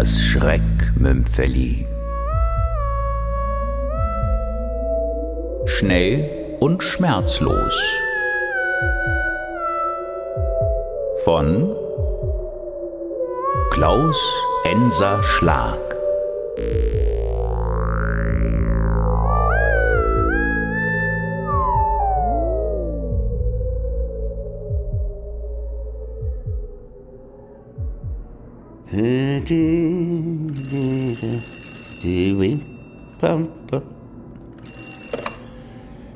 Das Schreckmümpfeli. Schnell und schmerzlos. Von Klaus Enser Schlag.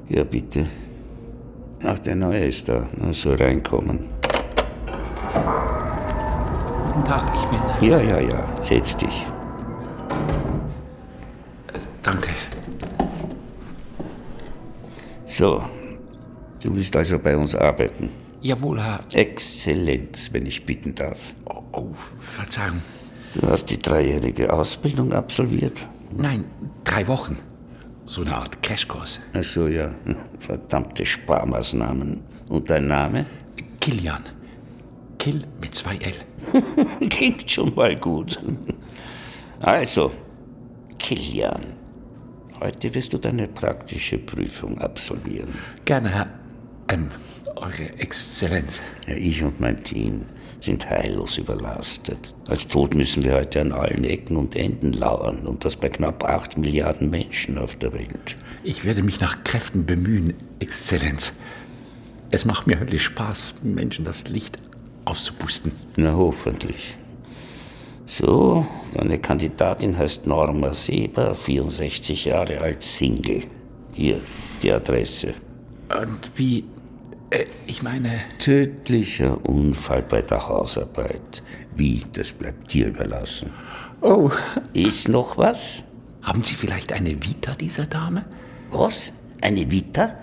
Ja, bitte. Ach, der Neue ist da. Na, so reinkommen. Guten Tag, ich bin. Ja, ja, ja. Setz dich. Danke. So. Du willst also bei uns arbeiten. Jawohl, Herr. Exzellenz, wenn ich bitten darf. Oh, oh, Verzeihung. Du hast die dreijährige Ausbildung absolviert? Nein, drei Wochen. So eine Art Crashkurs. Ach so, ja. Verdammte Sparmaßnahmen. Und dein Name? Kilian. Kill mit zwei L. Klingt schon mal gut. Also, Kilian. Heute wirst du deine praktische Prüfung absolvieren. Gerne, Herr. Ähm, Eure Exzellenz. Ja, ich und mein Team sind heillos überlastet. Als Tod müssen wir heute an allen Ecken und Enden lauern und das bei knapp acht Milliarden Menschen auf der Welt. Ich werde mich nach Kräften bemühen, Exzellenz. Es macht mir höllisch Spaß, Menschen das Licht auszupusten. Na, hoffentlich. So, deine Kandidatin heißt Norma Seber, 64 Jahre alt, Single. Hier, die Adresse. Und wie äh, ich meine. Tödlicher Unfall bei der Hausarbeit. Wie, das bleibt dir überlassen. Oh. Ist noch was? Haben Sie vielleicht eine Vita dieser Dame? Was? Eine Vita?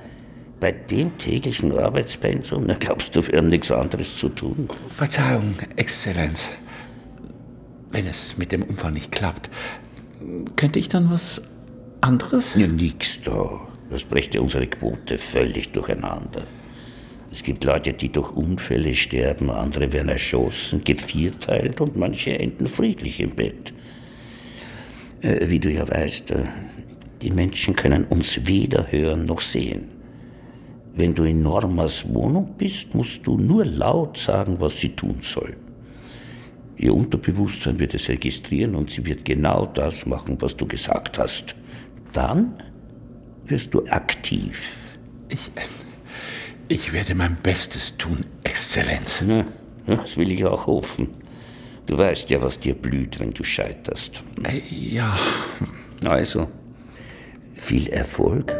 Bei dem täglichen Arbeitspensum? Na, glaubst du, wir haben nichts anderes zu tun? Verzeihung, Exzellenz. Wenn es mit dem Unfall nicht klappt, könnte ich dann was anderes? Ja, nix da. Das brächte unsere Quote völlig durcheinander. Es gibt Leute, die durch Unfälle sterben, andere werden erschossen, gevierteilt und manche enden friedlich im Bett. Äh, wie du ja weißt, äh, die Menschen können uns weder hören noch sehen. Wenn du in Normas Wohnung bist, musst du nur laut sagen, was sie tun soll. Ihr Unterbewusstsein wird es registrieren und sie wird genau das machen, was du gesagt hast. Dann wirst du aktiv. Ich, ich werde mein Bestes tun, Exzellenz. Ja, das will ich auch hoffen. Du weißt ja, was dir blüht, wenn du scheiterst. Äh, ja. Also, viel Erfolg.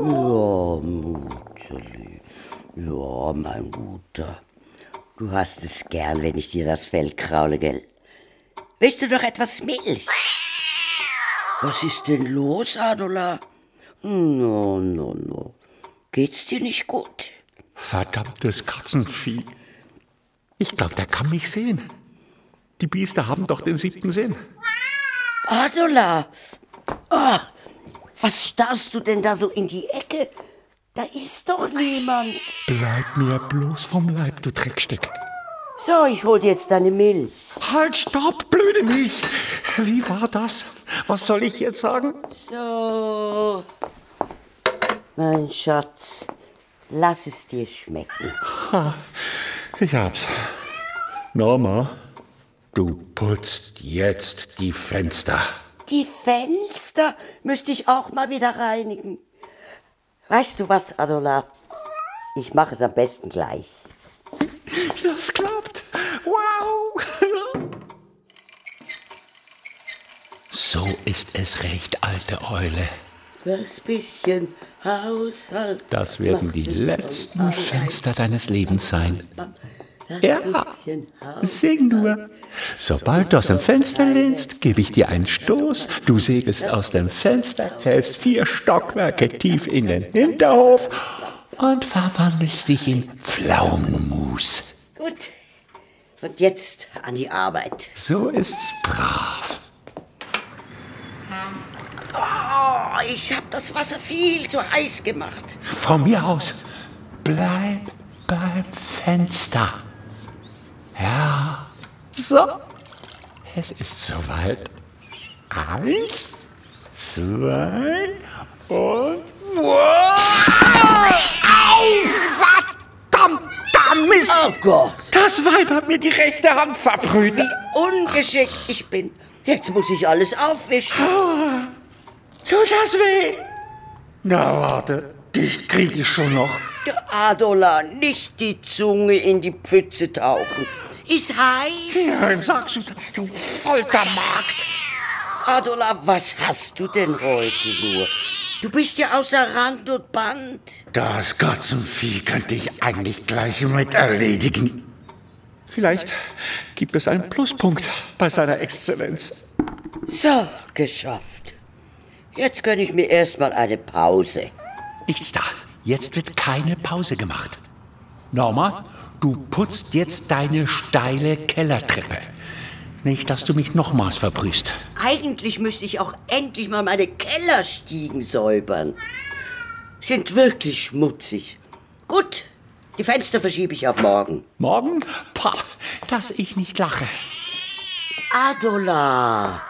Ja, Mutterli. Ja, mein Guter. Du hast es gern, wenn ich dir das Fell kraule, gell? Willst du noch etwas Milch? Was ist denn los, Adola? No, no, no. Geht's dir nicht gut? Verdammtes Katzenvieh. Ich glaube, der kann mich sehen. Die Biester haben doch den siebten Sinn. Adola! Oh, was starrst du denn da so in die Ecke? Da ist doch niemand. Bleib mir bloß vom Leib, du Dreckstück. So, ich hol dir jetzt deine Milch. Halt, stopp, blöde Milch. Wie war das? Was soll ich jetzt sagen? So. Mein Schatz, lass es dir schmecken. Ha, ich hab's. Norma, du putzt jetzt die Fenster. Die Fenster müsste ich auch mal wieder reinigen. Weißt du was, Adola? Ich mache es am besten gleich. Das klappt. Wow. So ist es recht, alte Eule. Das bisschen Haushalt. Das werden die letzten Fenster deines Lebens sein. Ja, sing nur. Sobald du aus dem Fenster lehnst, gebe ich dir einen Stoß. Du segelst aus dem Fenster, fällst vier Stockwerke tief in den Hinterhof und verwandelst dich in Pflaumenmus. Gut. Und jetzt an die Arbeit. So ist's brav. Oh, Oh, ich habe das Wasser viel zu heiß gemacht. Von mir aus. Bleib beim Fenster. Ja. So. Es ist soweit. Eins, zwei und. Verdammter Mist! Oh Gott, Das Weib hat mir die rechte Hand verbrüht. wie ungeschickt ich bin. Jetzt muss ich alles aufwischen. Tut das weh? Na, warte. Dich krieg ich schon noch. Adola, nicht die Zunge in die Pfütze tauchen. Ist heiß. Ja, wem sagst du das, du Foltermagd? Adola, was hast du denn heute nur? Du bist ja außer Rand und Band. Das Katzenvieh könnte ich eigentlich gleich mit erledigen. Vielleicht gibt es einen Pluspunkt bei seiner Exzellenz. So, geschafft. Jetzt gönne ich mir erstmal eine Pause. Nichts da. Jetzt wird keine Pause gemacht. Norma, du putzt jetzt deine steile Kellertreppe. Nicht, dass du mich nochmals verbrühst. Eigentlich müsste ich auch endlich mal meine Kellerstiegen säubern. Sind wirklich schmutzig. Gut, die Fenster verschiebe ich auf morgen. Morgen? Pah, dass ich nicht lache. Adola.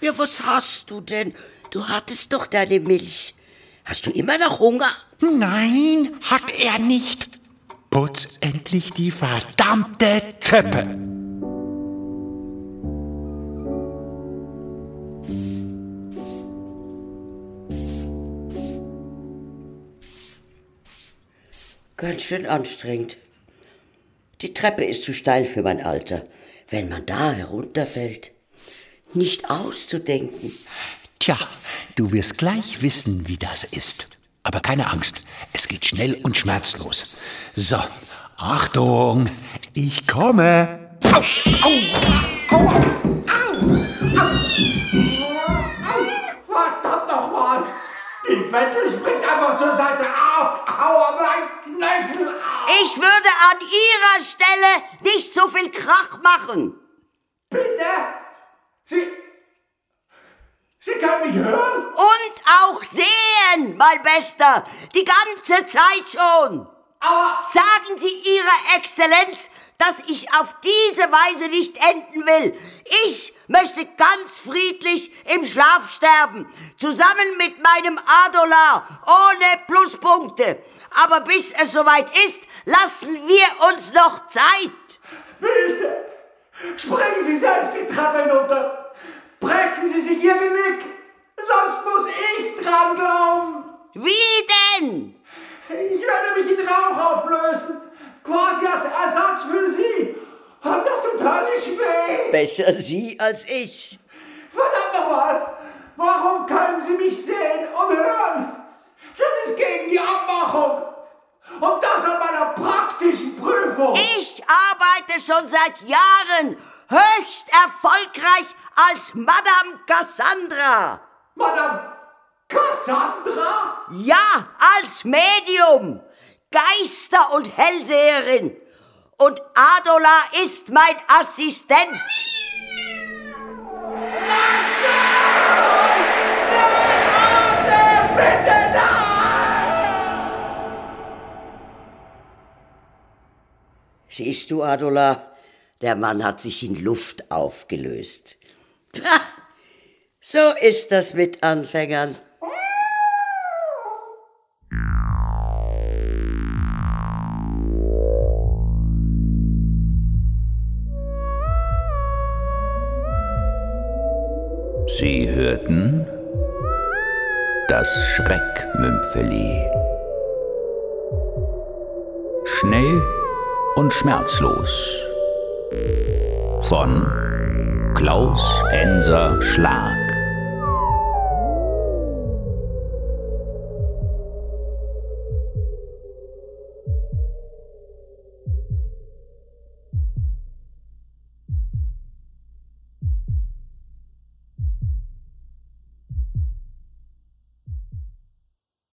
Ja, was hast du denn? Du hattest doch deine Milch. Hast du immer noch Hunger? Nein, hat er nicht. Putz endlich die verdammte Treppe. Ganz schön anstrengend. Die Treppe ist zu steil für mein Alter. Wenn man da herunterfällt, nicht auszudenken. Tja, du wirst gleich wissen, wie das ist. Aber keine Angst, es geht schnell und schmerzlos. So, Achtung, ich komme. Au, au, au, au. Verdammt nochmal! Die Wette springt einfach zur Seite. Au, aua, mein Knöchel! Au. Ich würde an ihrer Stelle nicht so viel Krach machen. Bitte? Sie. Sie können mich hören? Und auch sehen, mein Bester, die ganze Zeit schon. Aua! Sagen Sie Ihrer Exzellenz, dass ich auf diese Weise nicht enden will. Ich möchte ganz friedlich im Schlaf sterben, zusammen mit meinem Adolar, ohne Pluspunkte. Aber bis es soweit ist, lassen wir uns noch Zeit. Bitte! Springen Sie selbst die Treppe hinunter! Brechen Sie sich Ihr Genick! Sonst muss ich dran glauben! Wie denn? Ich werde mich in Rauch auflösen! Quasi als Ersatz für Sie! Und das tut höllisch weh! Besser Sie als ich. Verdammt nochmal! Warum können Sie mich sehen und hören? Das ist gegen die Abmachung! Und das an meiner praktischen Prüfung! Ich arbeite schon seit Jahren höchst erfolgreich als Madame Cassandra. Madame Cassandra? Ja, als Medium, Geister- und Hellseherin. Und Adola ist mein Assistent. Siehst du, Adola, der Mann hat sich in Luft aufgelöst. Pah, so ist das mit Anfängern. Sie hörten das Schreckmümpfeli. Schnell und schmerzlos von Klaus Enser Schlag.